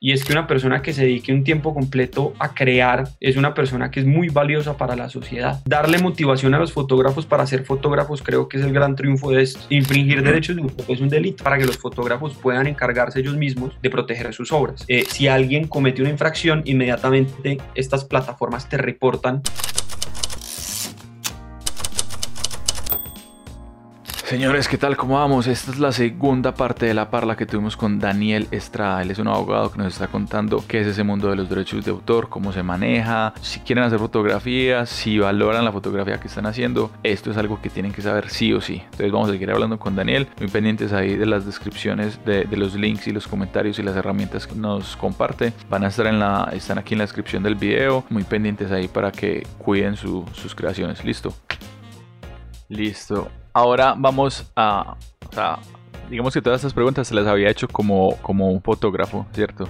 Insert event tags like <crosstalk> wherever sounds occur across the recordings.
y es que una persona que se dedique un tiempo completo a crear es una persona que es muy valiosa para la sociedad. Darle motivación a los fotógrafos para ser fotógrafos creo que es el gran triunfo de esto. Infringir derechos de autor es un delito para que los fotógrafos puedan encargarse ellos mismos de proteger sus obras. Eh, si alguien comete una infracción, inmediatamente estas plataformas te reportan Señores, ¿qué tal? ¿Cómo vamos? Esta es la segunda parte de la parla que tuvimos con Daniel Estrada. Él es un abogado que nos está contando qué es ese mundo de los derechos de autor, cómo se maneja, si quieren hacer fotografías, si valoran la fotografía que están haciendo. Esto es algo que tienen que saber sí o sí. Entonces vamos a seguir hablando con Daniel. Muy pendientes ahí de las descripciones de, los links y los comentarios y las herramientas que nos comparte. Van a estar en la, están aquí en la descripción del video. Muy pendientes ahí para que cuiden sus creaciones. Listo. Listo. Ahora vamos a, o sea, digamos que todas estas preguntas se las había hecho como, como un fotógrafo, ¿cierto?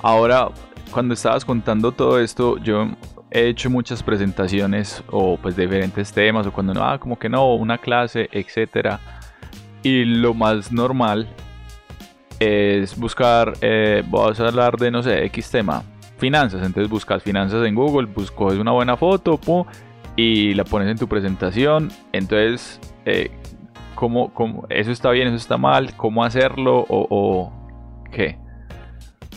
Ahora, cuando estabas contando todo esto, yo he hecho muchas presentaciones o pues de diferentes temas o cuando no, ah, como que no, una clase, etcétera. Y lo más normal es buscar, eh, voy a hablar de, no sé, X tema, finanzas. Entonces buscas finanzas en Google, buscas una buena foto, pum, y la pones en tu presentación. Entonces, eh, ¿cómo, eso está bien, eso está mal? ¿Cómo hacerlo o, qué?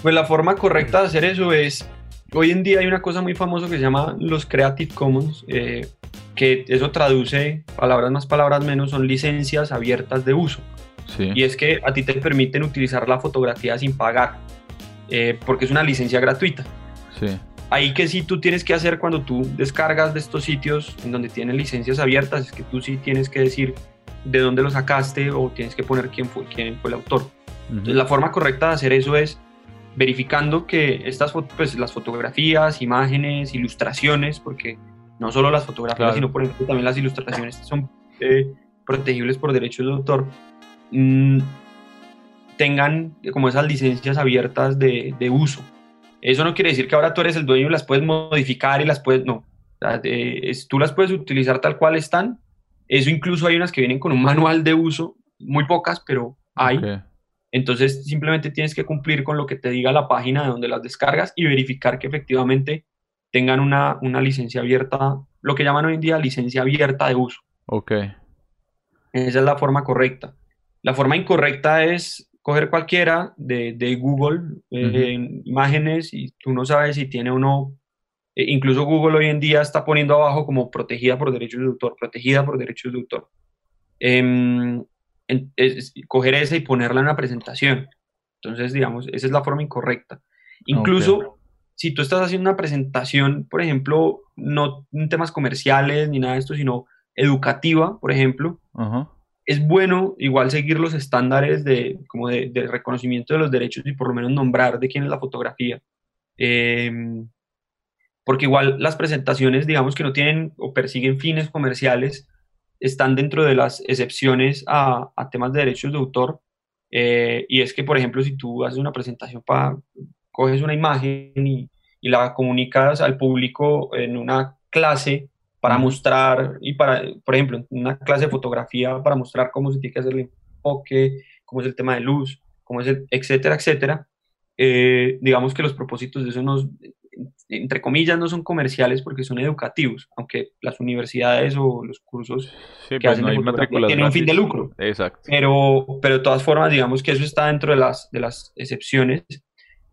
Pues la forma correcta de hacer eso es, hoy en día hay una cosa muy famosa que se llama los Creative Commons, eh, que eso traduce, palabras más, palabras menos, son licencias abiertas de uso. Y es que a ti te permiten utilizar la fotografía sin pagar, eh, porque es una licencia gratuita. Sí ahí que sí tú tienes que hacer cuando tú descargas de estos sitios en donde tienen licencias abiertas, es que tú sí tienes que decir de dónde lo sacaste o tienes que poner quién fue, quién fue el autor. Entonces la forma correcta de hacer eso es verificando que estas pues, las fotografías, imágenes, ilustraciones, porque no solo las fotografías, sino por ejemplo también las ilustraciones son eh, protegibles por derechos de autor, mm, tengan como esas licencias abiertas de, de uso. Eso no quiere decir que ahora tú eres el dueño y las puedes modificar y las puedes, no. tú las puedes utilizar tal cual están. Eso incluso hay unas que vienen con un manual de uso, muy pocas, pero hay. Entonces simplemente tienes que cumplir con lo que te diga la página de donde las descargas y verificar que efectivamente tengan una, una licencia abierta, lo que llaman hoy en día licencia abierta de uso. Ok. Esa es la forma correcta. La forma incorrecta es coger cualquiera de, de Google, eh, imágenes, y tú no sabes si tiene o no. Eh, incluso Google hoy en día está poniendo abajo como protegida por derechos de autor, protegida por derechos de autor. Em, coger esa y ponerla en la presentación. Entonces, digamos, esa es la forma incorrecta. Incluso si tú estás haciendo una presentación, por ejemplo, no en temas comerciales ni nada de esto, sino educativa, por ejemplo, Ajá es bueno igual seguir los estándares de, como de, reconocimiento de los derechos y por lo menos nombrar de quién es la fotografía. Em, porque igual las presentaciones, digamos que no tienen o persiguen fines comerciales, están dentro de las excepciones a, temas de derechos de autor. Eh, y es que, por ejemplo, si tú haces una presentación para, coges una imagen y, y la comunicas al público en una clase, para mostrar y para, por ejemplo, una clase de fotografía para mostrar cómo se tiene que hacer el enfoque, cómo es el tema de luz, cómo es el, etcétera, etcétera. Eh, digamos que los propósitos de eso nos, entre comillas, no son comerciales porque son educativos, aunque las universidades o los cursos que pues hacen tienen un fin de lucro. Exacto. Pero, pero de todas formas, digamos que eso está dentro de las, de las excepciones.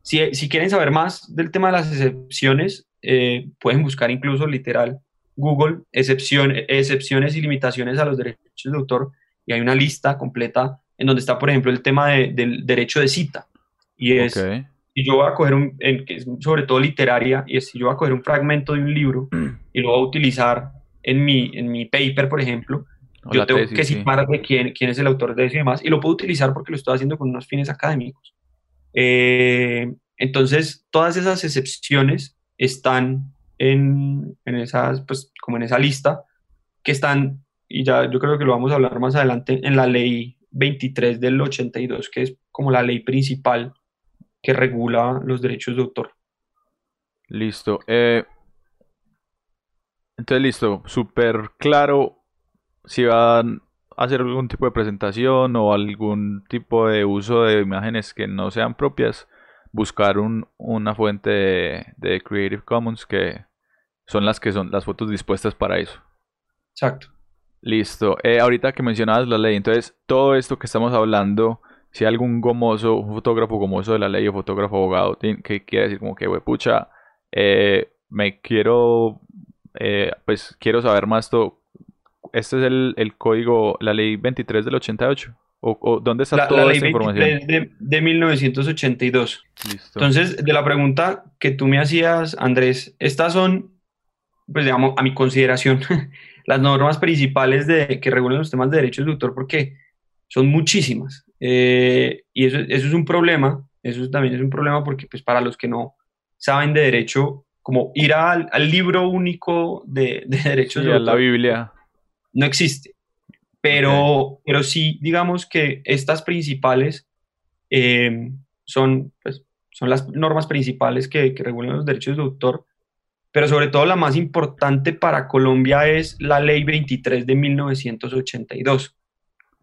Si, si quieren saber más del tema de las excepciones, eh, pueden buscar incluso literal Google excepciones y limitaciones a los derechos de autor y hay una lista completa en donde está, por ejemplo, el tema del derecho de cita. Y es, y yo voy a coger un, que es sobre todo literaria, y es si yo voy a coger un fragmento de un libro y lo voy a utilizar en mi, en mi paper, por ejemplo, yo tengo que citar de quién, quién es el autor de eso y demás, y lo puedo utilizar porque lo estoy haciendo con unos fines académicos. Eh, entonces, todas esas excepciones están en, en esas, pues como en esa lista, que están, y ya yo creo que lo vamos a hablar más adelante, en la ley 23 del 82, que es como la ley principal que regula los derechos de autor. Listo. Eh, entonces, listo, súper claro si van a hacer algún tipo de presentación o algún tipo de uso de imágenes que no sean propias, buscar un, una fuente de, Creative Commons que son las que son las fotos dispuestas para eso. Exacto. Listo. Eh, ahorita que mencionabas la ley, entonces todo esto que estamos hablando, si hay algún gomoso, un fotógrafo gomoso de la ley o fotógrafo abogado, que quiere decir como que, we, pucha, eh, me quiero, eh, pues quiero saber más todo. Este es el, el, código, la ley 23 del 88. ¿O, dónde está toda esta información? De, de 1982. Listo. Entonces, de la pregunta que tú me hacías, Andrés, estas son, pues digamos, a mi consideración, <laughs> las normas principales de, que regulan los temas de derechos de autor, porque son muchísimas. Eh, y eso, eso, es un problema, eso también es un problema porque pues para los que no saben de derecho, como ir al, al libro único de, de derechos de autor. la Biblia. No existe. Pero, pero sí, digamos que estas principales eh, son, pues, son las normas principales que, que regulan los derechos de autor, pero sobre todo la más importante para Colombia es la ley 23 de 1982.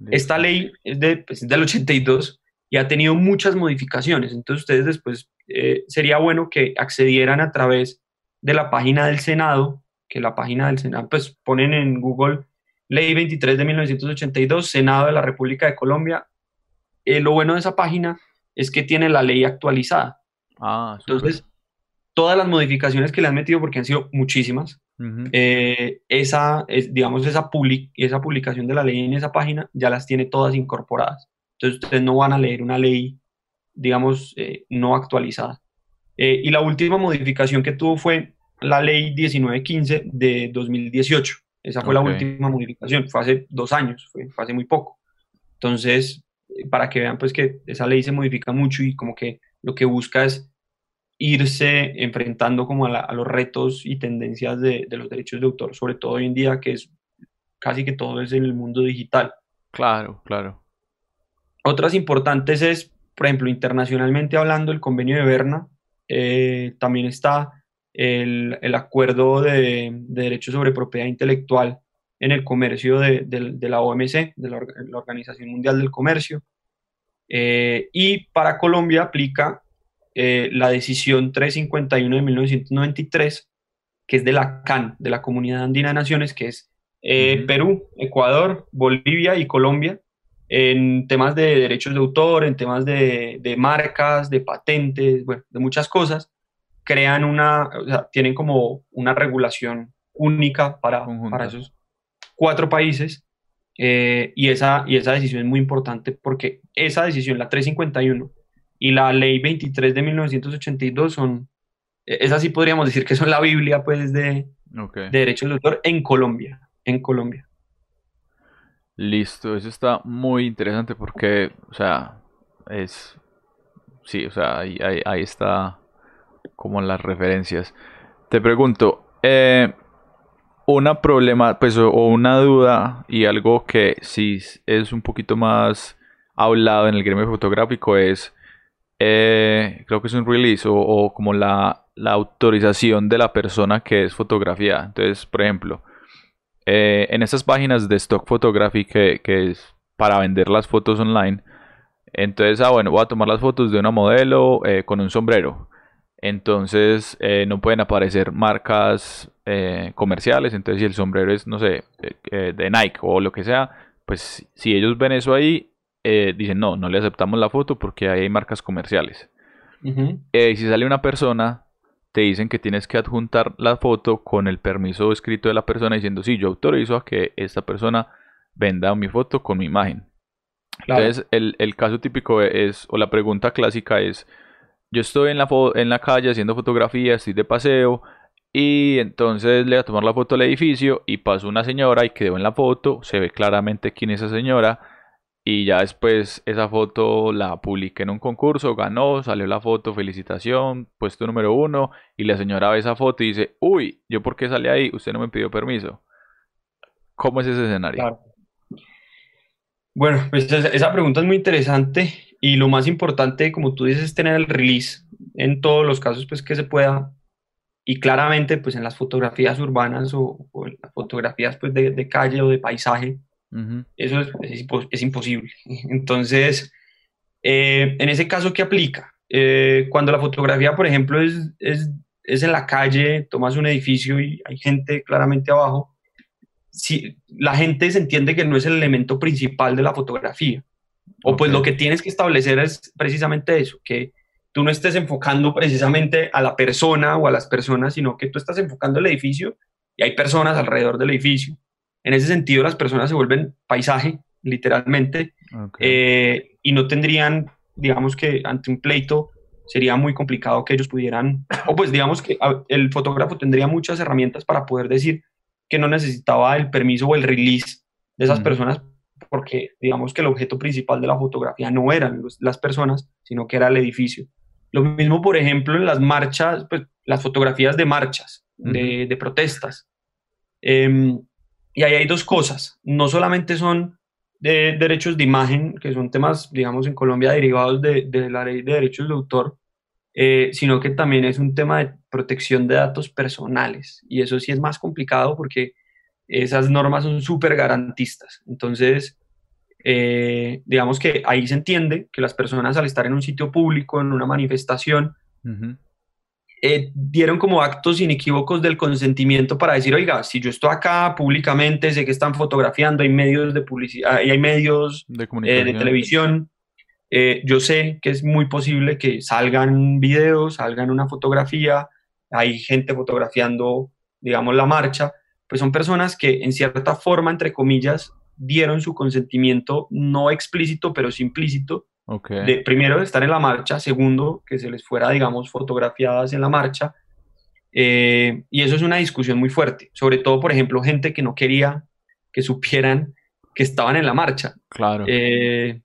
Esta ley es, de, pues, del 82 y ha tenido muchas modificaciones, entonces ustedes después eh, sería bueno que accedieran a través de la página del Senado, que la página del Senado, pues ponen en Google Ley 23 de 1982, Senado de la República de Colombia. Eh, lo bueno de esa página es que tiene la ley actualizada. Ah, Entonces, todas las modificaciones que le han metido, porque han sido muchísimas, eh, esa, es, digamos, esa, esa publicación de la ley en esa página ya las tiene todas incorporadas. Entonces, ustedes no van a leer una ley, digamos, eh, no actualizada. y la última modificación que tuvo fue la ley 1915 de 2018. Esa fue la última modificación, fue hace dos años, fue, hace muy poco. Entonces, eh, para que vean pues que esa ley se modifica mucho y como que lo que busca es irse enfrentando como a, los retos y tendencias de, los derechos de autor, sobre todo hoy en día que es casi que todo es en el mundo digital. Claro, claro. Otras importantes es, por ejemplo, internacionalmente hablando, el convenio de Berna, eh, también está el, el acuerdo de, de, derechos sobre propiedad intelectual en el comercio de, de, la OMC, de la, Organización Mundial del Comercio. Eh, y para Colombia aplica eh, la decisión 351 de 1993, que es de la CAN, de la Comunidad Andina de Naciones, que es eh, Perú, Ecuador, Bolivia y Colombia, en temas de derechos de autor, en temas de, de marcas, de patentes, bueno, de muchas cosas crean una, o sea, tienen como una regulación única para, para esos cuatro países eh, y, esa, y esa decisión es muy importante porque esa decisión, la 351 y la ley 23 de 1982 son, e, esas sí podríamos decir que son la Biblia pues de, de derechos de autor en Colombia, en Colombia. Listo, eso está muy interesante porque, o sea, es, sí, o sea, ahí, ahí está como las referencias. Te pregunto, eh, una problema, pues, o, una duda y algo que sí es un poquito más hablado en el gremio fotográfico es, eh, creo que es un release o, como la, autorización de la persona que es fotografía. Entonces, por ejemplo, eh, en estas páginas de stock photography que, que, es para vender las fotos online, entonces, ah, bueno, voy a tomar las fotos de una modelo con un sombrero entonces eh, no pueden aparecer marcas eh, comerciales. Entonces si el sombrero es, no sé, eh, de Nike o lo que sea, pues si ellos ven eso ahí, dicen no, no le aceptamos la foto porque ahí hay marcas comerciales. Y si sale una persona, te dicen que tienes que adjuntar la foto con el permiso escrito de la persona diciendo, sí, yo autorizo a que esta persona venda mi foto con mi imagen. Entonces, el, el, caso típico es, o la pregunta clásica es, yo estoy en la, en la calle haciendo fotografía, estoy de paseo y entonces le voy a tomar la foto al edificio y pasó una señora y quedó en la foto, se ve claramente quién es esa señora y ya después esa foto la publiqué en un concurso, ganó, salió la foto, felicitación, puesto número uno y la señora ve esa foto y dice, uy, ¿yo por qué salí ahí? Usted no me pidió permiso. ¿Cómo es ese escenario? Bueno, pues esa pregunta es muy interesante y lo más importante, como tú dices, es tener el release en todos los casos pues, que se pueda. Y claramente, pues en las fotografías urbanas o, en las fotografías pues, de, calle o de paisaje, eso es, es, imposible. <laughs> Entonces, eh, en ese caso, ¿qué aplica? eh, cuando la fotografía, por ejemplo, es, es, es, en la calle, tomas un edificio y hay gente claramente abajo, si, la gente se entiende que no es el elemento principal de la fotografía. O pues lo que tienes que establecer es precisamente eso, que tú no estés enfocando precisamente a la persona o a las personas, sino que tú estás enfocando el edificio y hay personas alrededor del edificio. En ese sentido, las personas se vuelven paisaje, literalmente, eh, y no tendrían, digamos que ante un pleito, sería muy complicado que ellos pudieran, o pues digamos que el fotógrafo tendría muchas herramientas para poder decir que no necesitaba el permiso o el release de esas personas, porque digamos que el objeto principal de la fotografía no eran las personas, sino que era el edificio. Lo mismo, por ejemplo, en las marchas, pues, las fotografías de marchas, de, de, protestas. Em, y ahí hay dos cosas. No solamente son de derechos de imagen, que son temas, digamos, en Colombia derivados de, de la ley de derechos de autor, eh, sino que también es un tema de protección de datos personales. Y eso sí es más complicado porque esas normas son súper garantistas. Entonces, eh, digamos que ahí se entiende que las personas al estar en un sitio público, en una manifestación, eh, dieron como actos inequívocos del consentimiento para decir, oiga, si yo estoy acá públicamente, sé que están fotografiando, hay medios de publicidad, hay medios de, de televisión, eh, yo sé que es muy posible que salgan videos, salgan una fotografía, hay gente fotografiando, digamos, la marcha, pues son personas que en cierta forma, entre comillas, dieron su consentimiento no explícito, pero sí implícito. De, primero, de estar en la marcha, segundo, que se les fuera, digamos, fotografiadas en la marcha. Eh, y eso es una discusión muy fuerte, sobre todo, por ejemplo, gente que no quería que supieran que estaban en la marcha. Claro. Eh,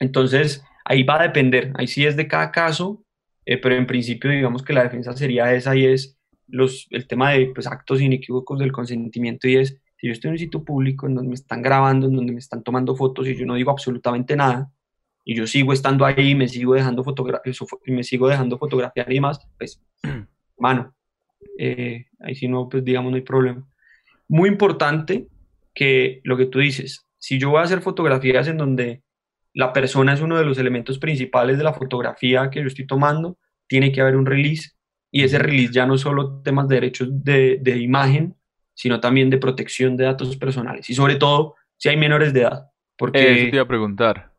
entonces, ahí va a depender, ahí sí es de cada caso, eh, pero en principio digamos que la defensa sería esa y es los, el tema de pues, actos inequívocos del consentimiento y es si yo estoy en un sitio público en donde me están grabando, en donde me están tomando fotos y yo no digo absolutamente nada, y yo sigo estando ahí, me sigo dejando, me sigo dejando fotografiar y demás, pues, <clears throat> mano, eh, ahí sí no, pues digamos, no hay problema. Muy importante que lo que tú dices, si yo voy a hacer fotografías en donde la persona es uno de los elementos principales de la fotografía que yo estoy tomando, tiene que haber un release, y ese release ya no solo temas de derechos de, de imagen, sino también de protección de datos personales y sobre todo si hay menores de edad. Porque Eso te iba a preguntar.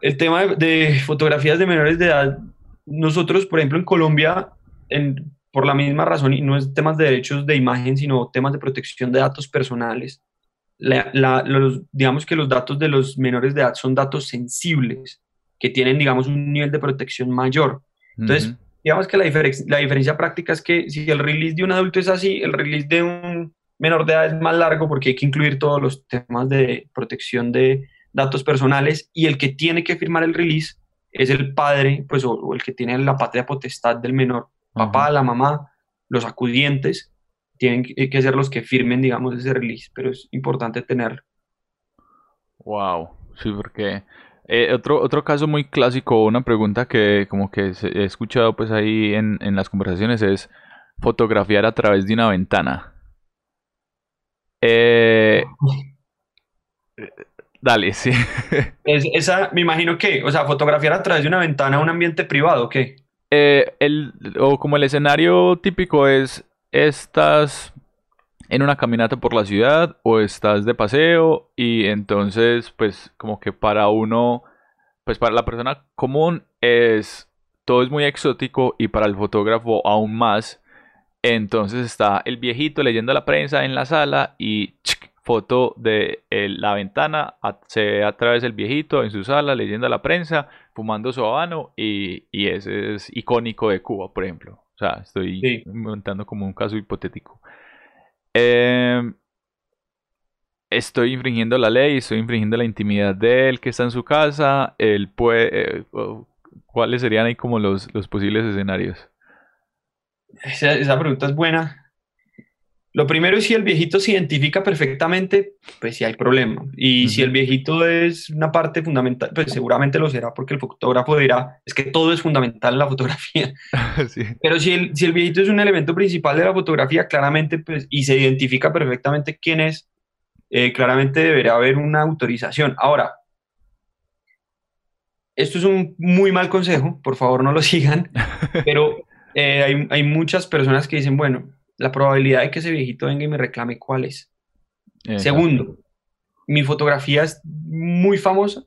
El tema de, fotografías de menores de edad, nosotros, por ejemplo, en Colombia, en, por la misma razón, y no es temas de derechos de imagen, sino temas de protección de datos personales, los, digamos que los datos de los menores de edad son datos sensibles, que tienen, digamos, un nivel de protección mayor. Entonces, digamos que la, la diferencia práctica es que si el release de un adulto es así, el release de un menor de edad es más largo porque hay que incluir todos los temas de protección de datos personales y el que tiene que firmar el release es el padre, pues, o, el que tiene la patria potestad del menor, papá, la mamá, los acudientes, tienen que ser los que firmen, digamos, ese release, pero es importante tenerlo. Wow, sí, porque eh, otro, otro caso muy clásico, una pregunta que como que he escuchado pues ahí en, en las conversaciones es fotografiar a través de una ventana. Eh, dale, sí. <laughs> esa, me imagino que, o sea, fotografiar a través de una ventana a un ambiente privado, ¿qué? Eh, el, o como el escenario típico es, estás en una caminata por la ciudad o estás de paseo y entonces pues como que para uno, pues para la persona común es todo es muy exótico y para el fotógrafo aún más. Entonces está el viejito leyendo la prensa en la sala y foto de la ventana, se ve a través del viejito en su sala leyendo la prensa, fumando su habano y, y ese es icónico de Cuba, por ejemplo. O sea, estoy montando como un caso hipotético. Em, estoy infringiendo la ley, estoy infringiendo la intimidad de él que está en su casa. Él puede, eh, ¿Cuáles serían ahí como los, posibles escenarios? Esa, pregunta es buena. Lo primero es si el viejito se identifica perfectamente, pues si hay problema. Y si el viejito es una parte fundamental, pues seguramente lo será porque el fotógrafo dirá, es que todo es fundamental en la fotografía. <laughs> Pero si el, si el viejito es un elemento principal de la fotografía, claramente, pues, y se identifica perfectamente quién es, eh, claramente deberá haber una autorización. Ahora, esto es un muy mal consejo, por favor no lo <laughs> sigan, <laughs> pero eh, hay, hay, muchas personas que dicen, bueno, la probabilidad de que ese viejito venga y me reclame, ¿cuál es? Segundo, mi fotografía es muy famosa.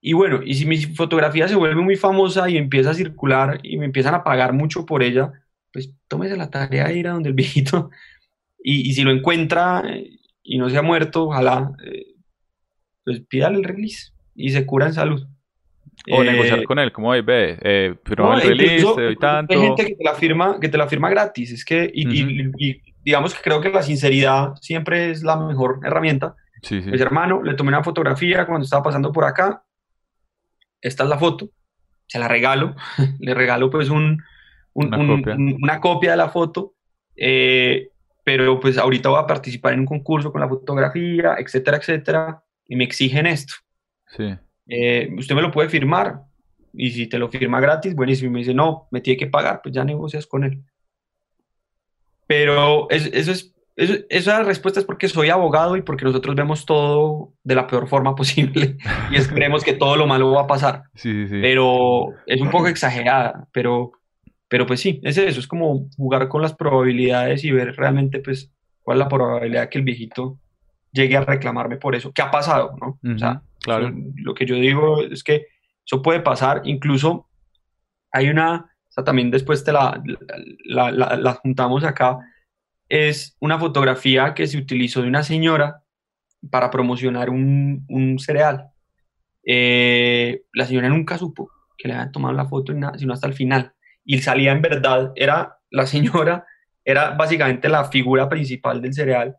Y bueno, y si mi fotografía se vuelve muy famosa y empieza a circular y me empiezan a pagar mucho por ella, pues tómese la tarea de ir a donde el <laughs> viejito y, y si lo encuentra eh, y no se ha muerto, ojalá, eh, pues pídale el release y se cura en salud. O negociar eh, con él, como ve, eh, pero el release, te doy tanto. Hay gente que te la firma, que te la firma gratis, es que, y, digamos que creo que la sinceridad siempre es la mejor herramienta. Sí, sí. Pues hermano, le tomé una fotografía cuando estaba pasando por acá, esta es la foto, se la regalo, <laughs> le regalo pues un, una, copia. una, copia. de la foto, eh, pero pues ahorita voy a participar en un concurso con la fotografía, etcétera, etcétera, y me exigen esto. Sí. Eh, usted me lo puede firmar, y si te lo firma gratis, buenísimo, y me dice, no, me tiene que pagar, pues ya negocias con él. Pero eso es, esa respuesta es porque soy abogado y porque nosotros vemos todo de la peor forma <laughs> posible y esperemos que todo lo malo va a pasar. Sí, sí. Pero es un poco exagerada, pero pero pues sí, es eso, es como jugar con las probabilidades y ver realmente pues cuál es la probabilidad que el viejito llegue a reclamarme por eso. ¿Qué ha pasado? ¿no? o sea, claro. lo que yo digo es que eso puede pasar. Incluso hay una, o también después te la, la, la, juntamos acá, es una fotografía que se utilizó de una señora para promocionar un, un cereal. Eh, la señora nunca supo que le habían tomado la foto, sino hasta el final y salía en verdad, era la señora, era básicamente la figura principal del cereal.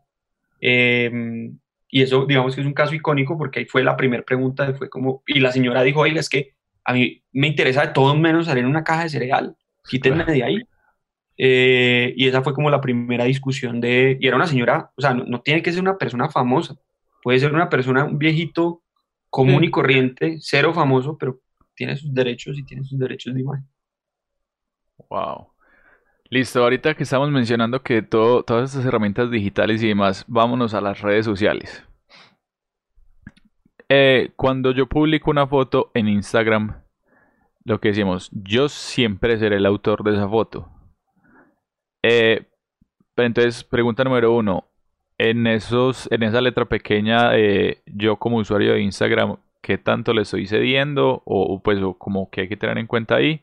Em, y eso, digamos que es un caso icónico porque ahí fue la primera pregunta, fue como, y la señora dijo, oiga, es que a mí me interesa de todo menos salir en una caja de cereal, quítenme de ahí. Eh, y esa fue como la primera discusión de, y era una señora, o sea, no, tiene que ser una persona famosa, puede ser una persona, un viejito común y corriente, cero famoso, pero tiene sus derechos y tiene sus derechos de imagen. Wow. Listo, ahorita que estamos mencionando que todo, todas estas herramientas digitales y demás, vámonos a las redes sociales. Eh, cuando yo publico una foto en Instagram, lo que decimos, yo siempre seré el autor de esa foto. Eh, entonces, pregunta número uno, en, esos, en esa letra pequeña, eh, yo como usuario de Instagram, ¿qué tanto le estoy cediendo? O pues como que hay que tener en cuenta ahí.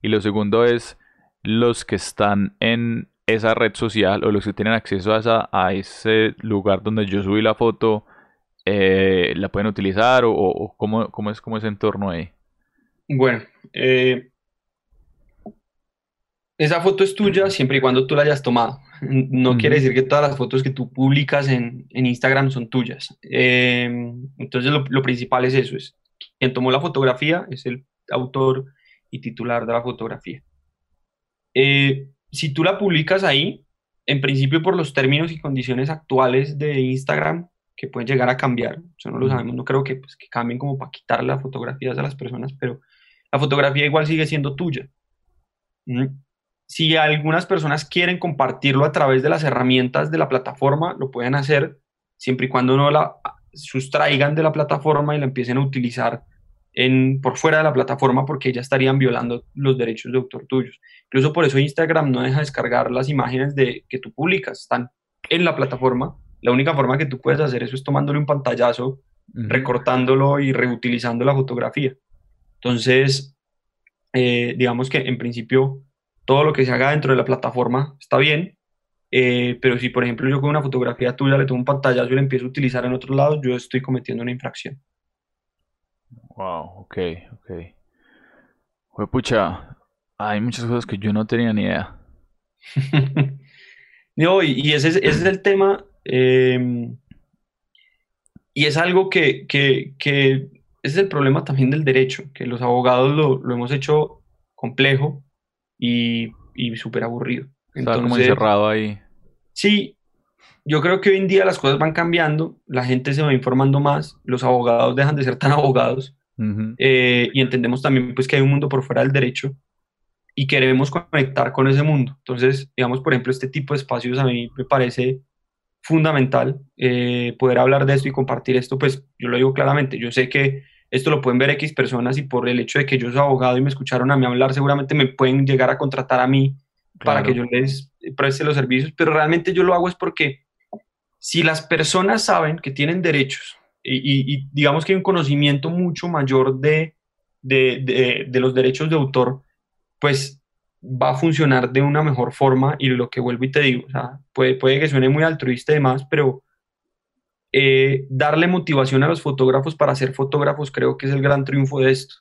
Y lo segundo es los que están en esa red social o los que tienen acceso a, a ese lugar donde yo subí la foto, eh, la pueden utilizar o, cómo, cómo, es como ese entorno ahí. Bueno, eh, esa foto es tuya siempre y cuando tú la hayas tomado. No quiere decir que todas las fotos que tú publicas en, Instagram son tuyas. Eh, entonces lo, lo, principal es eso, es quien tomó la fotografía es el autor y titular de la fotografía. Eh, si tú la publicas ahí, en principio por los términos y condiciones actuales de Instagram, que pueden llegar a cambiar, eso no lo sabemos, no creo que, pues, que cambien como para quitar las fotografías a las personas, pero la fotografía igual sigue siendo tuya. Si algunas personas quieren compartirlo a través de las herramientas de la plataforma, lo pueden hacer siempre y cuando no la sustraigan de la plataforma y la empiecen a utilizar en, por fuera de la plataforma porque ya estarían violando los derechos de autor tuyos. Incluso por eso Instagram no deja descargar las imágenes de, que tú publicas, están en la plataforma. La única forma que tú puedes hacer eso es tomándole un pantallazo, recortándolo y reutilizando la fotografía. Entonces, eh, digamos que en principio todo lo que se haga dentro de la plataforma está bien, eh, pero si por ejemplo yo con una fotografía tuya le tomo un pantallazo y la empiezo a utilizar en otro lado, yo estoy cometiendo una infracción. Wow, ok, ok. Pues pucha, hay muchas cosas que yo no tenía ni idea. <laughs> no, y, ese, es, el tema. Em, y es algo que, que, que, es el problema también del derecho, que los abogados lo, lo hemos hecho complejo y, y súper aburrido. Está como encerrado ahí. Sí, yo creo que hoy en día las cosas van cambiando, la gente se va informando más, los abogados dejan de ser tan <laughs> abogados eh, y entendemos también pues que hay un mundo por fuera del derecho y queremos conectar con ese mundo. Entonces, digamos, por ejemplo, este tipo de espacios a mí me parece fundamental eh, poder hablar de esto y compartir esto, pues yo lo digo claramente, yo sé que esto lo pueden ver X personas y por el hecho de que yo soy abogado y me escucharon a mí hablar, seguramente me pueden llegar a contratar a mí para que yo les preste los servicios, pero realmente yo lo hago es porque si las personas saben que tienen derechos y, digamos que hay un conocimiento mucho mayor de, de, de, los derechos de autor, pues va a funcionar de una mejor forma y lo que vuelvo y te digo, o sea, puede, puede que suene muy altruista y demás, pero eh, darle motivación a los fotógrafos para ser fotógrafos creo que es el gran triunfo de esto.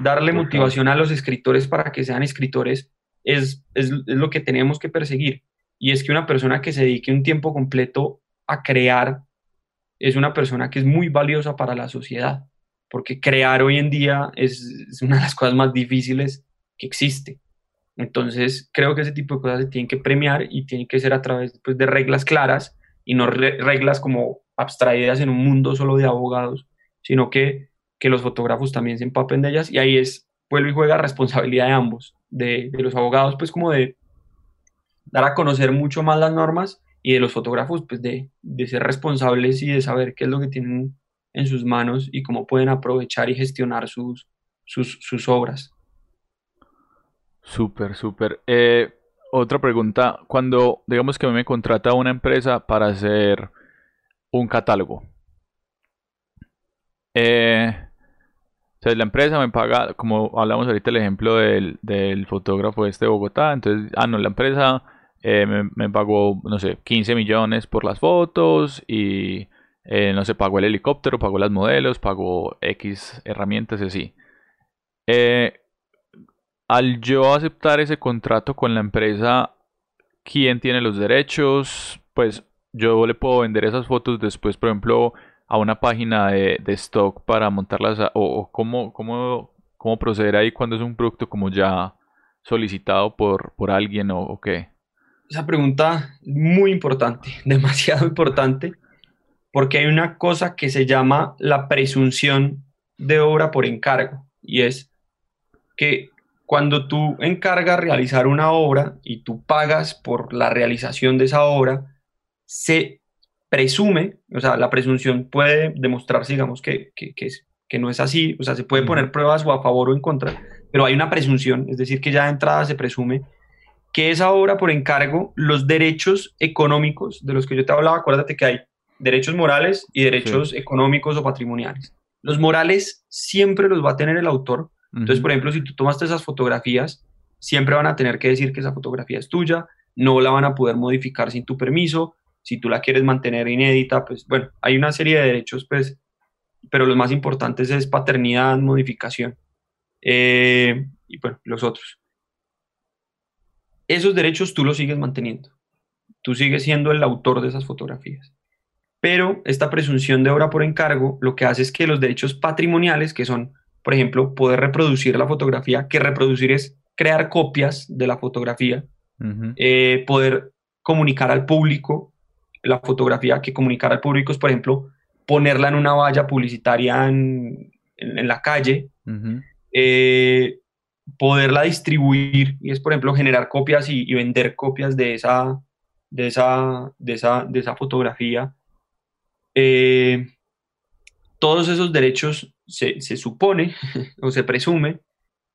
Darle motivación a los escritores para que sean escritores es, es, es lo que tenemos que perseguir. Y es que una persona que se dedique un tiempo completo a crear es una persona que es muy valiosa para la sociedad, porque crear hoy en día es, una de las cosas más difíciles que existe. Entonces, creo que ese tipo de cosas se tienen que premiar y tienen que ser a través pues, de reglas claras y no reglas como abstraídas en un mundo solo de abogados, sino que, que los fotógrafos también se empapen de ellas y ahí es, vuelve y juega responsabilidad de ambos, de, de los abogados, pues como de dar a conocer mucho más las normas y de los fotógrafos, pues de, de, ser responsables y de saber qué es lo que tienen en sus manos y cómo pueden aprovechar y gestionar sus, sus, sus obras. Súper, súper. Eh, otra pregunta, cuando digamos que me contrata una empresa para hacer un catálogo, eh, la empresa me paga, como hablamos ahorita el ejemplo del, del fotógrafo este de Bogotá, entonces, ah, no, la empresa eh, me, pagó, no sé, 15 millones por las fotos y, eh, no sé, pagó el helicóptero, pagó las modelos, pagó X herramientas y así. Eh, al yo aceptar ese contrato con la empresa, ¿quién tiene los derechos? Pues yo le puedo vender esas fotos después, por ejemplo, a una página de, stock para montarlas, o, cómo, cómo, cómo proceder ahí cuando es un producto como ya solicitado por, por alguien o, o qué. Esa pregunta muy importante, <laughs> demasiado importante, porque hay una cosa que se llama la presunción de obra por encargo, y es que cuando tú encargas realizar una obra y tú pagas por la realización de esa obra, se presume, o sea, la presunción puede demostrarse, digamos, que, que, que no es así, o sea, se puede poner pruebas o a favor o en contra, pero hay una presunción, es decir, que ya de entrada se presume que esa obra por encargo, los derechos económicos de los que yo te hablaba, acuérdate que hay derechos morales y derechos económicos o patrimoniales. Los morales siempre los va a tener el autor. Entonces, por ejemplo, si tú tomaste esas fotografías, siempre van a tener que decir que esa fotografía es tuya, no la van a poder modificar sin tu permiso. Si tú la quieres mantener inédita, pues bueno, hay una serie de derechos, pues, pero los más importantes es paternidad, modificación eh, y bueno, los otros esos derechos tú los sigues manteniendo. Tú sigues siendo el autor de esas fotografías. Pero esta presunción de obra por encargo lo que hace es que los derechos patrimoniales, que son, por ejemplo, poder reproducir la fotografía, que reproducir es crear copias de la fotografía, eh, poder comunicar al público la fotografía, que comunicar al público es, por ejemplo, ponerla en una valla publicitaria en, la calle, poderla distribuir y es, por ejemplo, generar copias y, vender copias de esa, de esa, de esa, de esa fotografía. Eh, todos esos derechos se, se, supone <laughs> o se presume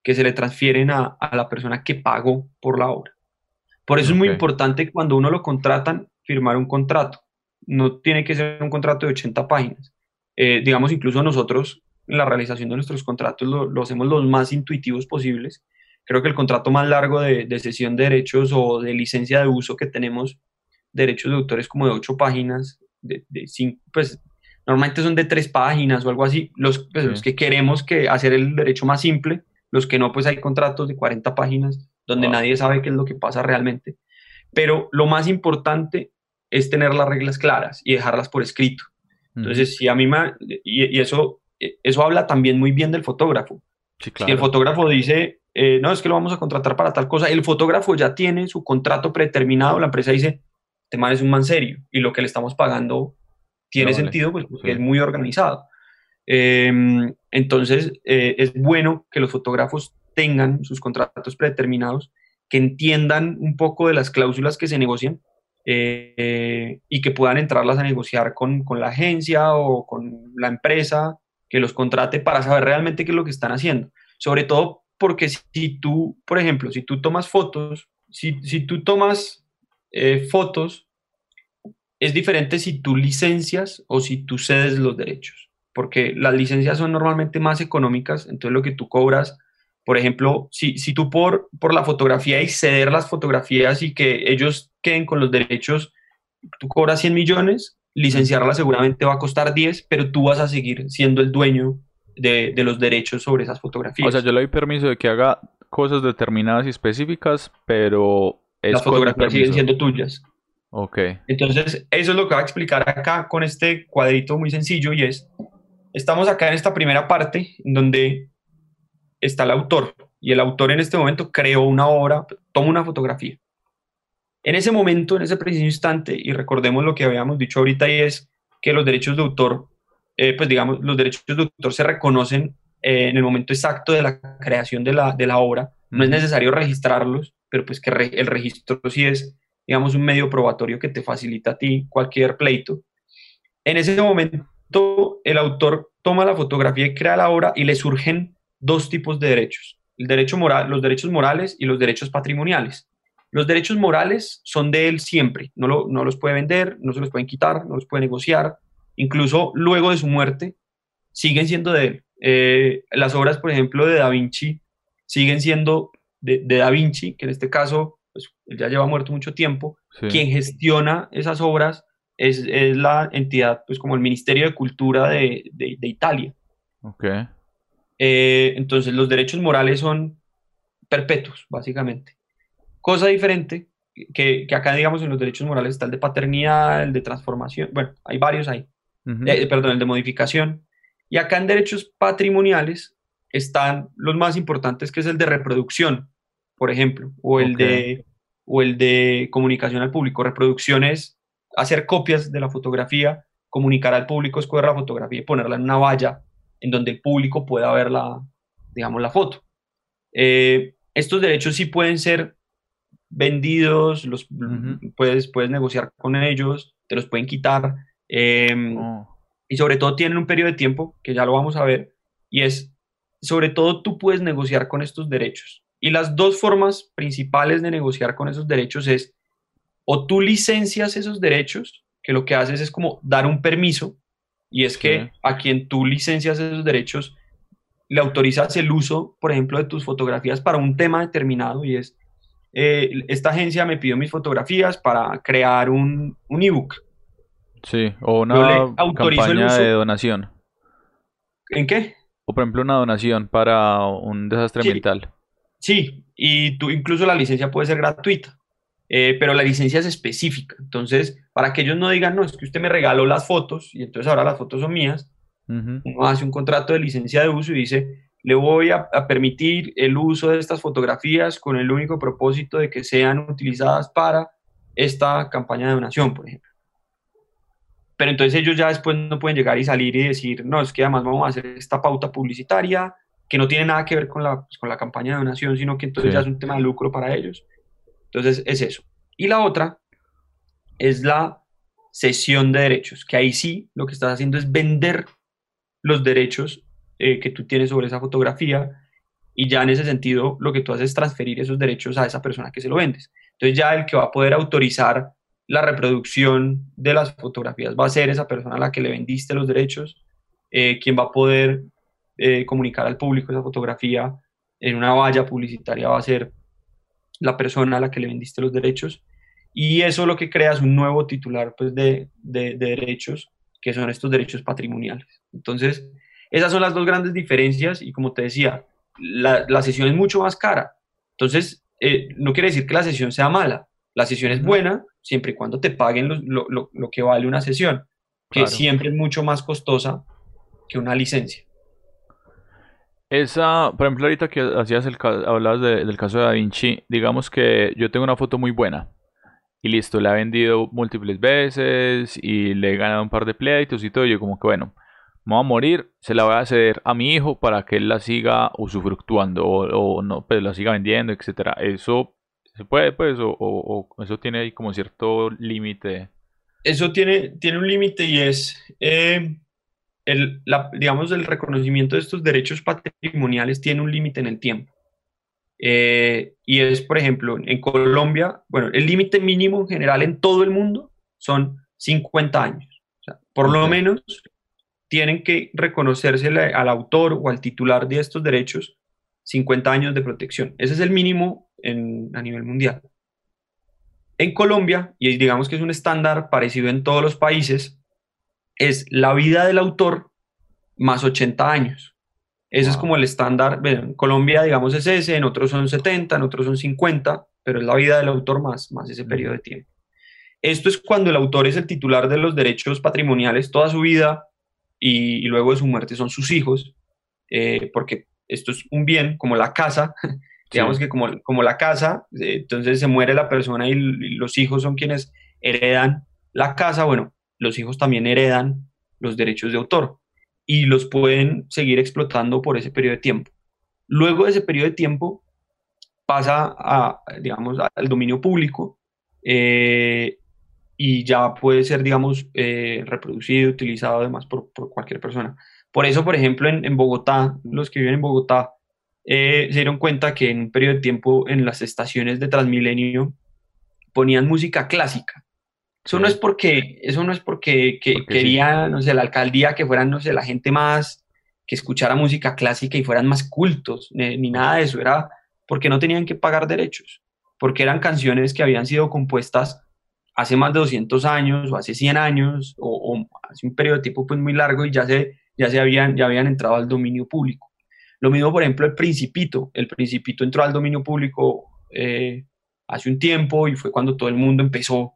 que se le transfieren a, a, la persona que pagó por la obra. Por eso es muy importante cuando uno lo contratan firmar un contrato. No tiene que ser un contrato de 80 páginas. Eh, digamos, incluso nosotros la realización de nuestros contratos lo, hacemos los más intuitivos posibles. Creo que el contrato más largo de, de sesión de derechos o de licencia de uso que tenemos, derechos de autores como de ocho páginas, de, de cinco, pues normalmente son de tres páginas o algo así, los, pues, los, que queremos que hacer el derecho más simple, los que no, pues hay contratos de 40 páginas donde nadie sabe qué es lo que pasa realmente. Pero lo más importante es tener las reglas claras y dejarlas por escrito. Entonces, si a mí me... Y, y, eso eso habla también muy bien del fotógrafo. Si el fotógrafo dice, eh, no, es que lo vamos a contratar para tal cosa, el fotógrafo ya tiene su contrato predeterminado, la empresa dice, este man es un man serio y lo que le estamos pagando tiene sentido pues, porque es muy organizado. Em, entonces, eh, es bueno que los fotógrafos tengan sus contratos predeterminados, que entiendan un poco de las cláusulas que se negocian eh, y que puedan entrarlas a negociar con, con, la agencia o con la empresa que los contrate para saber realmente qué es lo que están haciendo. Sobre todo porque si tú, por ejemplo, si tú tomas fotos, si, si tú tomas eh, fotos, es diferente si tú licencias o si tú cedes los derechos, porque las licencias son normalmente más económicas, entonces lo que tú cobras, por ejemplo, si, si tú por, por la fotografía y ceder las fotografías y que ellos queden con los derechos, tú cobras 100 millones, licenciarla seguramente va a costar 10, pero tú vas a seguir siendo el dueño de, de los derechos sobre esas fotografías. O sea, yo le doy permiso de que haga cosas determinadas y específicas, pero las fotografías siguen siendo tuyas. Ok. Entonces, eso es lo que va a explicar acá con este cuadrito muy sencillo y es, estamos acá en esta primera parte donde está el autor y el autor en este momento creó una obra, toma una fotografía. En ese momento, en ese preciso instante, y recordemos lo que habíamos dicho ahorita y es que los derechos de autor, eh, pues digamos, los derechos de autor se reconocen eh, en el momento exacto de la creación de la, de la obra, no es necesario registrarlos, pero pues que el registro sí es, digamos, un medio probatorio que te facilita a ti cualquier pleito. En ese momento, el autor toma la fotografía y crea la obra y le surgen dos tipos de derechos, el derecho moral, los derechos morales y los derechos patrimoniales. Los derechos morales son de él siempre, no, no los puede vender, no se los pueden quitar, no los puede negociar, incluso luego de su muerte siguen siendo de él. Eh, las obras, por ejemplo, de Da Vinci siguen siendo de, Da Vinci, que en este caso pues, ya lleva muerto mucho tiempo, quien gestiona esas obras es, la entidad, pues como el Ministerio de Cultura de, Italia. Okay. Eh, entonces los derechos morales son perpetuos, básicamente. Cosa diferente, que, acá digamos en los derechos morales está el de paternidad, el de transformación, bueno, hay varios ahí, eh, perdón, el de modificación. Y acá en derechos patrimoniales están los más importantes, que es el de reproducción, por ejemplo, o el, de, o el de comunicación al público. Reproducción es hacer copias de la fotografía, comunicar al público, escoger la fotografía y ponerla en una valla en donde el público pueda ver la, digamos, la foto. Eh, estos derechos sí pueden ser vendidos, los puedes, puedes negociar con ellos, te los pueden quitar. Em, oh. Y sobre todo tienen un periodo de tiempo, que ya lo vamos a ver, y es sobre todo tú puedes negociar con estos derechos. Y las dos formas principales de negociar con esos derechos es o tú licencias esos derechos, que lo que haces es como dar un permiso, y es que a quien tú licencias esos derechos le autorizas el uso, por ejemplo, de tus fotografías para un tema determinado, y es, eh, esta agencia me pidió mis fotografías para crear un, un ebook. Sí, o una campaña de donación. ¿En qué? O por ejemplo una donación para un desastre ambiental. Sí, y tú incluso la licencia puede ser gratuita, eh, pero la licencia es específica. Entonces, para que ellos no digan, no, es que usted me regaló las fotos y entonces ahora las fotos son mías, uno hace un contrato de licencia de uso y dice, le voy a, permitir el uso de estas fotografías con el único propósito de que sean utilizadas para esta campaña de donación, por ejemplo pero entonces ellos ya después no pueden llegar y salir y decir, no, es que además vamos a hacer esta pauta publicitaria que no tiene nada que ver con la, pues, con la campaña de donación, sino que entonces ya es un tema de lucro para ellos. Entonces es eso. Y la otra es la cesión de derechos, que ahí sí lo que estás haciendo es vender los derechos eh, que tú tienes sobre esa fotografía y ya en ese sentido lo que tú haces es transferir esos derechos a esa persona que se lo vendes. Entonces ya el que va a poder autorizar la reproducción de las fotografías va a ser esa persona a la que le vendiste los derechos, eh, quien va a poder eh, comunicar al público esa fotografía en una valla publicitaria va a ser la persona a la que le vendiste los derechos. Y eso lo que crea es un nuevo titular pues, de, derechos, que son estos derechos patrimoniales. Entonces, esas son las dos grandes diferencias y como te decía, la, sesión es mucho más cara. Entonces, eh, no quiere decir que la sesión sea mala. La sesión es buena siempre y cuando te paguen lo, lo, lo que vale una sesión, que siempre es mucho más costosa que una licencia. Esa, por ejemplo, ahorita que hacías el, hablabas del caso de Da Vinci, digamos que yo tengo una foto muy buena y listo, la he vendido múltiples veces y le he ganado un par de pleitos y todo. Y yo, como que bueno, me voy a morir, se la voy a ceder a mi hijo para que él la siga usufructuando o, o no, pues la siga vendiendo, etcétera. Eso ¿Se puede, pues, o, eso tiene ahí como cierto límite? Eso tiene, tiene un límite y es, eh, el, digamos, el reconocimiento de estos derechos patrimoniales tiene un límite en el tiempo. Eh, y es, por ejemplo, en Colombia, bueno, el límite mínimo en general en todo el mundo son 50 años. por lo menos tienen que reconocerse al autor o al titular de estos derechos 50 años de protección. Ese es el mínimo a nivel mundial. En Colombia, y digamos que es un estándar parecido en todos los países, es la vida del autor más 80 años. Ese es como el estándar. En Colombia, digamos, es ese, en otros son 70, en otros son 50, pero es la vida del autor más, más ese periodo de tiempo. Esto es cuando el autor es el titular de los derechos patrimoniales toda su vida y, luego de su muerte son sus hijos, eh, porque esto es un bien como la casa, <laughs> digamos que como, como la casa, eh, entonces se muere la persona y, los hijos son quienes heredan la casa, bueno, los hijos también heredan los derechos de autor y los pueden seguir explotando por ese periodo de tiempo. Luego de ese periodo de tiempo pasa a, digamos, al dominio público eh, y ya puede ser, digamos, eh, reproducido, utilizado además por, por, cualquier persona. Por eso, por ejemplo, en, en Bogotá, los que viven en Bogotá eh, se dieron cuenta que en un periodo de tiempo en las estaciones de Transmilenio ponían música clásica. Eso no es porque, eso no es porque, que, quería, no sé, la alcaldía que fueran, no sé, la gente más, que escuchara música clásica y fueran más cultos, ni, ni nada de eso, era porque no tenían que pagar derechos, porque eran canciones que habían sido compuestas hace más de 200 años o hace 100 años o, hace un periodo de tiempo pues muy largo y ya se, ya se habían, ya habían entrado al dominio público. Lo mismo, por ejemplo, el Principito. El Principito entró al dominio público eh, hace un tiempo y fue cuando todo el mundo empezó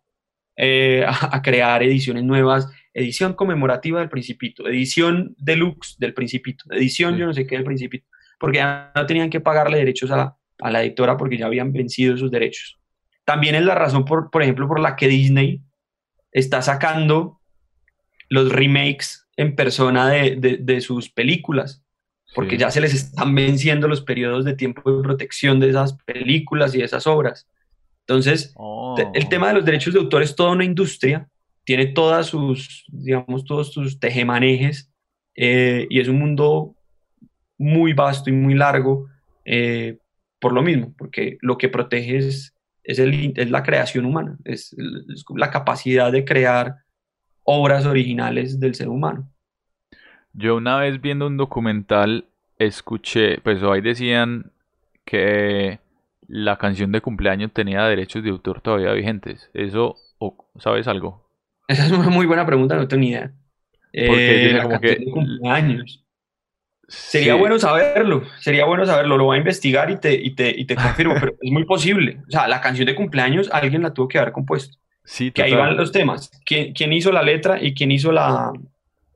eh, a, crear ediciones nuevas. Edición conmemorativa del Principito, edición deluxe del Principito, edición yo no sé qué del Principito, porque ya no tenían que pagarle derechos a la, a la editora porque ya habían vencido esos derechos. También es la razón, por, por ejemplo, por la que Disney está sacando los remakes en persona de, sus películas, porque ya se les están venciendo los periodos de tiempo de protección de esas películas y de esas obras. Entonces, el tema de los derechos de autor es toda una industria, tiene todas sus, digamos, todos sus tejemanejes, eh, y es un mundo muy vasto y muy largo eh, por lo mismo, porque lo que protege es es, el, es la creación humana, es, la capacidad de crear obras originales del ser humano. Yo una vez viendo un documental escuché, pues ahí decían que la canción de cumpleaños tenía derechos de autor todavía vigentes. ¿Eso sabes algo? Esa es una muy buena pregunta, no tengo ni idea. Porque eh, como que cumpleaños. Sería bueno saberlo, sería bueno saberlo, lo voy a investigar y te, y te, y te confirmo, pero es muy posible. O sea, la canción de cumpleaños alguien la tuvo que haber compuesto. Sí, que ahí van los temas. ¿Quién, ¿Quién, hizo la letra y quién hizo la,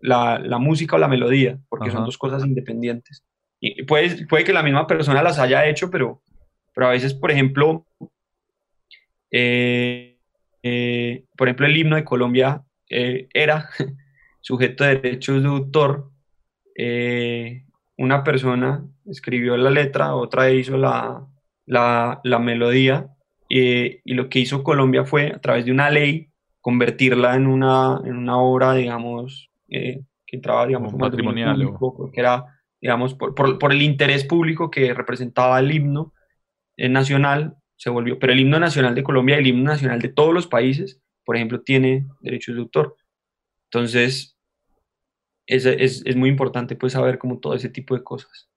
la, la música o la melodía? Porque son dos cosas independientes. Y puede, puede que la misma persona las haya hecho, pero, pero a veces, por ejemplo, eh, eh, por ejemplo, el himno de Colombia eh, era <laughs> sujeto de derechos de autor eh, una persona escribió la letra, otra hizo la, la, la melodía, eh, y lo que hizo Colombia fue, a través de una ley, convertirla en una, en una obra, digamos, eh, que entraba, digamos, como patrimonial, que era, digamos, por, por, por, el interés público que representaba el himno nacional, se volvió, pero el himno nacional de Colombia y el himno nacional de todos los países, por ejemplo, tiene derechos de autor. Entonces, es, es, es, muy importante pues saber como todo ese tipo de cosas.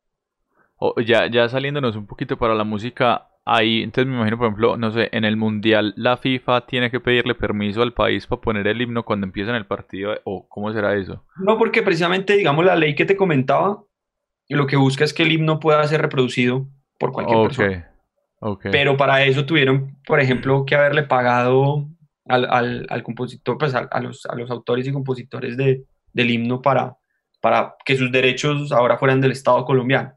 ya, ya saliéndonos un poquito para la música, ahí, entonces me imagino, por ejemplo, no sé, en el Mundial la FIFA tiene que pedirle permiso al país para poner el himno cuando empiezan el partido, o cómo será eso? No, porque precisamente, digamos, la ley que te comentaba, lo que busca es que el himno pueda ser reproducido por cualquier persona. Okay. Pero para eso tuvieron, por ejemplo, que haberle pagado al, al, al compositor, pues a, los, a los autores y compositores de, del himno para, para que sus derechos ahora fueran del Estado colombiano.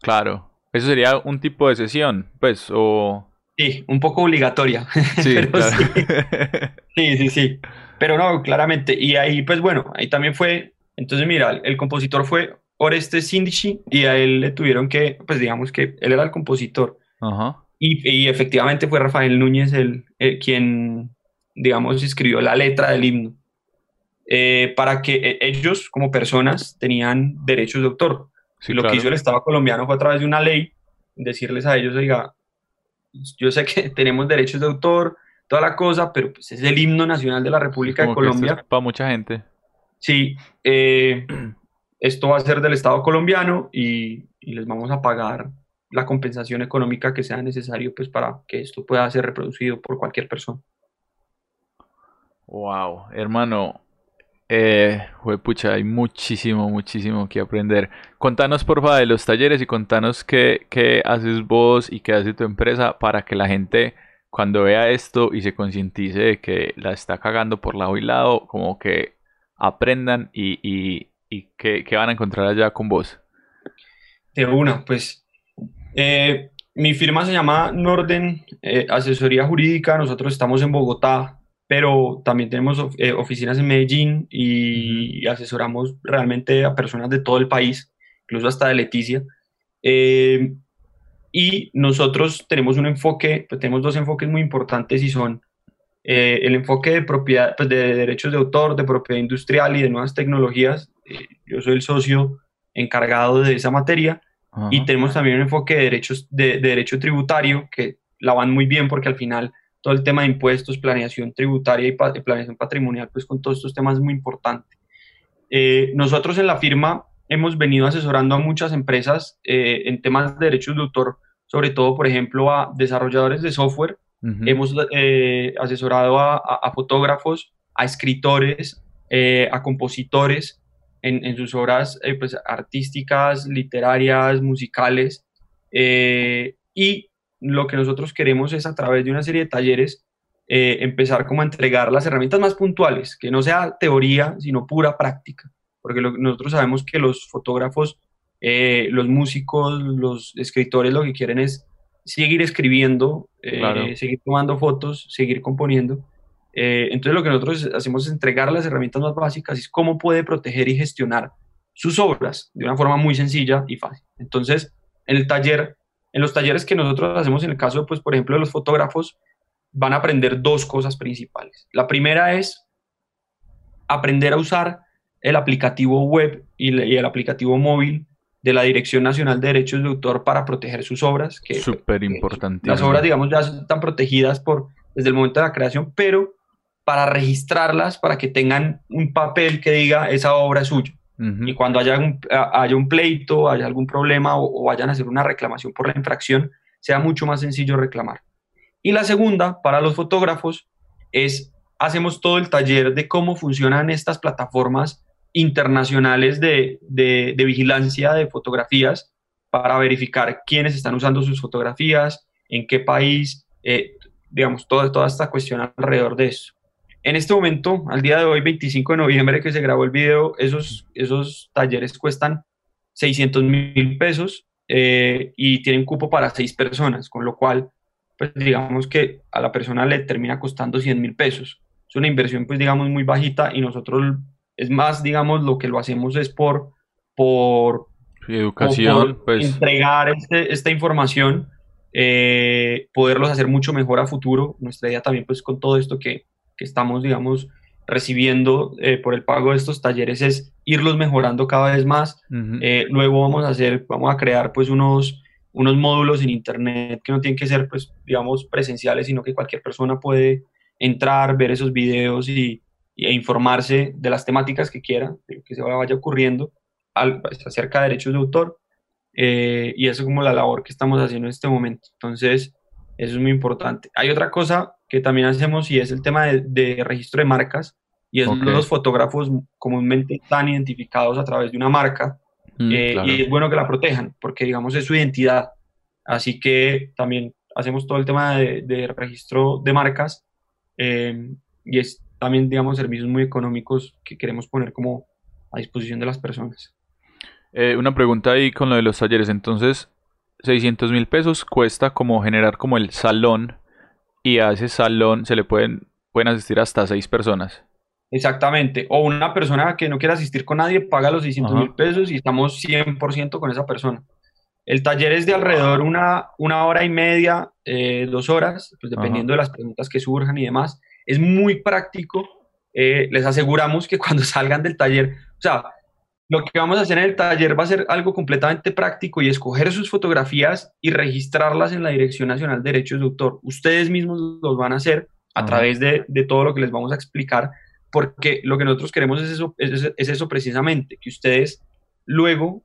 Claro, eso sería un tipo de sesión, pues, o... Sí, un poco obligatoria. <laughs> Sí, <laughs> sí. sí, sí, Pero no, claramente. Y ahí, pues bueno, ahí también fue, entonces mira, el compositor fue Oreste Sindici y a él le tuvieron que, pues digamos que él era el compositor. Ajá. Y, y, efectivamente fue Rafael Núñez el, quien, digamos, escribió la letra del himno. Eh, para que e, ellos como personas tenían derechos de autor. lo que hizo el Estado colombiano fue a través de una ley decirles a ellos, oiga, yo sé que <laughs> tenemos derechos de autor, toda la cosa, pero pues es el himno nacional de la República de Colombia. Para mucha gente. Sí, eh, esto va a ser del Estado colombiano y, y, les vamos a pagar la compensación económica que sea necesario pues para que esto pueda ser reproducido por cualquier persona. Wow, hermano, eh, pucha, hay muchísimo, muchísimo que aprender. Contanos porfa de los talleres y contanos qué, qué haces vos y qué hace tu empresa para que la gente cuando vea esto y se concientice de que la está cagando por lado y lado, como que aprendan y, y, y que, van a encontrar allá con vos. De una, pues eh, mi firma se llama Norden eh, Asesoría Jurídica, nosotros estamos en Bogotá, pero también tenemos eh, oficinas en Medellín y, asesoramos realmente a personas de todo el país, incluso hasta de Leticia. Eh, y nosotros tenemos un enfoque, pues tenemos dos enfoques muy importantes y son eh, el enfoque de propiedad, pues de derechos de autor, de propiedad industrial y de nuevas tecnologías. yo soy el socio encargado de esa materia. Y tenemos también un enfoque de derechos de, de derecho tributario que la van muy bien porque al final todo el tema de impuestos, planeación tributaria y planeación patrimonial, pues con todos estos temas es muy importante. Eh, nosotros en la firma hemos venido asesorando a muchas empresas eh, en temas de derechos de autor, sobre todo, por ejemplo, a desarrolladores de software. Hemos eh, asesorado a, fotógrafos, a escritores, a compositores en, en sus obras pues, artísticas, literarias, musicales. y lo que nosotros queremos es a través de una serie de talleres eh, empezar como a entregar las herramientas más puntuales, que no sea teoría, sino pura práctica, porque nosotros sabemos que los fotógrafos, eh, los músicos, los escritores lo que quieren es seguir escribiendo, eh, seguir tomando fotos, seguir componiendo. entonces lo que nosotros hacemos es entregar las herramientas más básicas, es cómo puede proteger y gestionar sus obras de una forma muy sencilla y fácil. Entonces, en el taller en los talleres que nosotros hacemos, en el caso, pues, por ejemplo, de los fotógrafos, van a aprender dos cosas principales. La primera es aprender a usar el aplicativo web y, el aplicativo móvil de la Dirección Nacional de Derechos de Autor para proteger sus obras. Que Súper importante. Las obras, digamos, ya están protegidas por, desde el momento de la creación, pero para registrarlas, para que tengan un papel que diga esa obra es suya. Y cuando haya un, haya un pleito, haya algún problema o, vayan a hacer una reclamación por la infracción, sea mucho más sencillo reclamar. Y la segunda, para los fotógrafos, es hacemos todo el taller de cómo funcionan estas plataformas internacionales de, de, vigilancia de fotografías para verificar quiénes están usando sus fotografías, en qué país, eh, digamos, toda, toda esta cuestión alrededor de eso. En este momento, al día de hoy, 25 de noviembre que se grabó el video, esos, esos talleres cuestan 600 mil pesos eh, y tienen cupo para seis personas, con lo cual, pues digamos que a la persona le termina costando 100 mil pesos. Es una inversión, pues digamos, muy bajita y nosotros, es más, digamos, lo que lo hacemos es por, por educación, pues. entregar este, esta información, eh, poderlos hacer mucho mejor a futuro. Nuestra idea también, pues, con todo esto que que estamos, digamos, recibiendo eh, por el pago de estos talleres es irlos mejorando cada vez más. Eh, luego vamos a hacer, vamos a crear pues unos, unos módulos en internet que no tienen que ser pues digamos presenciales, sino que cualquier persona puede entrar, ver esos videos y, e informarse de las temáticas que quiera, de lo que se vaya ocurriendo al, pues, acerca de derechos de autor. Eh, y eso es como la labor que estamos haciendo en este momento. Entonces, eso es muy importante. Hay otra cosa que también hacemos y es el tema de, registro de marcas y es los fotógrafos comúnmente están identificados a través de una marca mm, eh, y es bueno que la protejan porque digamos es su identidad. Así que también hacemos todo el tema de, registro de marcas eh, y es también digamos servicios muy económicos que queremos poner como a disposición de las personas. Eh, una pregunta ahí con lo de los talleres. Entonces, 600 mil pesos cuesta como generar como el salón y a ese salón se le pueden, pueden asistir hasta seis personas. Exactamente. O una persona que no quiera asistir con nadie paga los 600 mil pesos y estamos 100% con esa persona. El taller es de alrededor una, una hora y media, eh, dos horas, pues dependiendo de las preguntas que surjan y demás. Es muy práctico. eh, les aseguramos que cuando <laughs> salgan del taller, o sea, lo que vamos a hacer en el taller va a ser algo completamente práctico y escoger sus fotografías y registrarlas en la Dirección Nacional de Derechos de Autor. Ustedes mismos los van a hacer a través de, de, todo lo que les vamos a explicar, porque lo que nosotros queremos es eso, es, es eso precisamente, que ustedes luego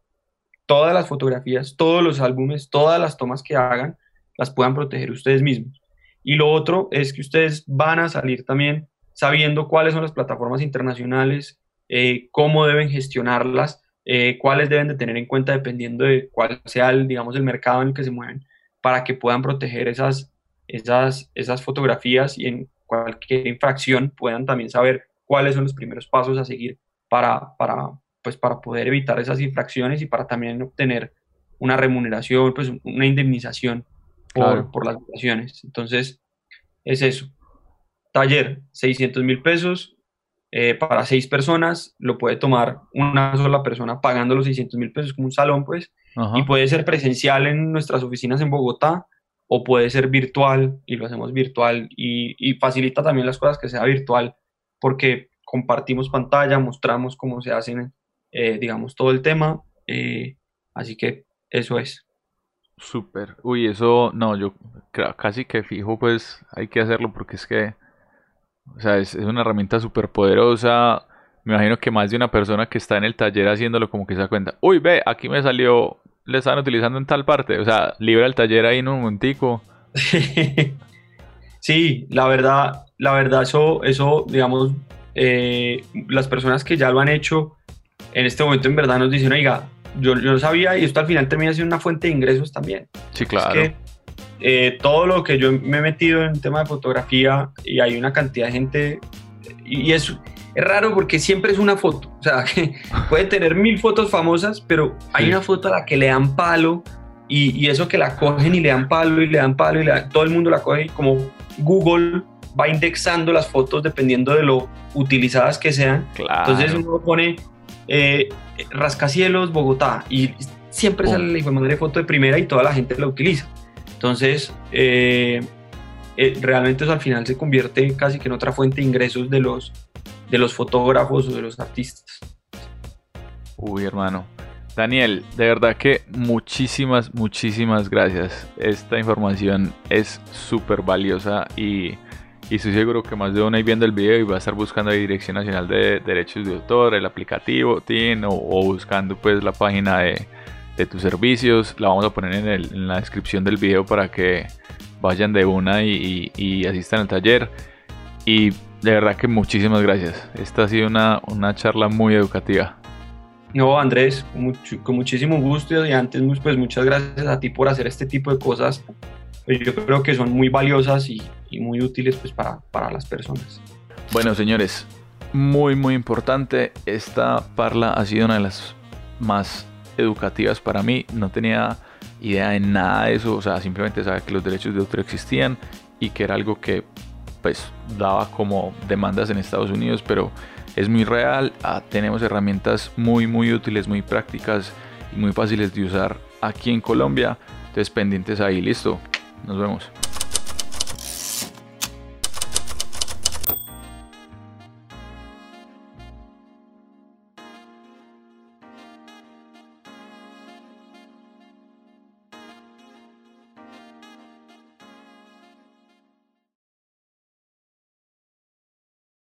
todas las fotografías, todos los álbumes, todas las tomas que hagan, las puedan proteger ustedes mismos. Y lo otro es que ustedes van a salir también sabiendo cuáles son las plataformas internacionales, eh, cómo deben gestionarlas, eh, cuáles deben de tener en cuenta dependiendo de cuál sea el, digamos, el mercado en el que se mueven, para que puedan proteger esas, esas, esas fotografías y en cualquier infracción puedan también saber cuáles son los primeros pasos a seguir para, para, pues, para poder evitar esas infracciones y para también obtener una remuneración, pues una indemnización por, por las violaciones. Entonces, es eso. Taller, 600 mil pesos eh, para seis personas, lo puede tomar una sola persona pagando los 600 mil pesos como un salón, pues, y puede ser presencial en nuestras oficinas en Bogotá o puede ser virtual y lo hacemos virtual y, y facilita también las cosas que sea virtual porque compartimos pantalla, mostramos cómo se hacen, eh, digamos, todo el tema, eh, así que eso es. Súper. Uy, eso, no, yo creo, casi que fijo, pues hay que hacerlo porque es que, o sea, es, una herramienta súper poderosa. Me imagino que más de una persona que está en el taller haciéndolo como que se da cuenta, uy, ve, aquí me salió, le están utilizando en tal parte. O sea, libra el taller ahí en un momentico. <laughs> sí, la verdad, la verdad, eso, eso digamos, eh, las personas que ya lo han hecho, en este momento en verdad nos dicen, oiga, yo, yo sabía y esto al final termina siendo una fuente de ingresos también. Sí, claro. Es que, eh, todo lo que yo me he metido en tema de fotografía y hay una cantidad de gente y es, es raro porque siempre es una foto, o sea, <laughs> que puede tener mil fotos famosas, pero hay una foto a la que le dan palo y, y, eso que la cogen y le dan palo y le dan palo y le todo el mundo la coge como Google va indexando las fotos dependiendo de lo utilizadas que sean. Entonces uno pone eh, rascacielos, Bogotá, y siempre sale la madre foto de primera y toda la gente la utiliza. Entonces, eh, eh, realmente eso al final se convierte casi que en otra fuente de ingresos de los, de los fotógrafos o de los artistas. Uy, hermano. Daniel, de verdad que muchísimas, muchísimas gracias. Esta información es súper valiosa y y estoy seguro que más de uno ahí viendo el video y va a estar buscando la Dirección Nacional de Derechos de Autor, el aplicativo, TIN, o, buscando pues la página de, tus servicios. La vamos a poner en, la descripción del video para que vayan de una y, asistan al taller. Y de verdad que muchísimas gracias. Esta ha sido una, una charla muy educativa. No, Andrés, con, muchísimo gusto y antes pues muchas gracias a ti por hacer este tipo de cosas pues yo creo que son muy valiosas y, muy útiles pues para, para las personas. Bueno, señores, muy muy importante. Esta parla ha sido una de las más educativas para mí. No tenía idea de nada de eso. O sea, simplemente sabía que los derechos de autor existían y que era algo que pues daba como demandas en Estados Unidos, pero es muy real. Ah, tenemos herramientas muy muy útiles, muy prácticas y muy fáciles de usar aquí en Colombia. Entonces pendientes ahí, listo. Nos vemos.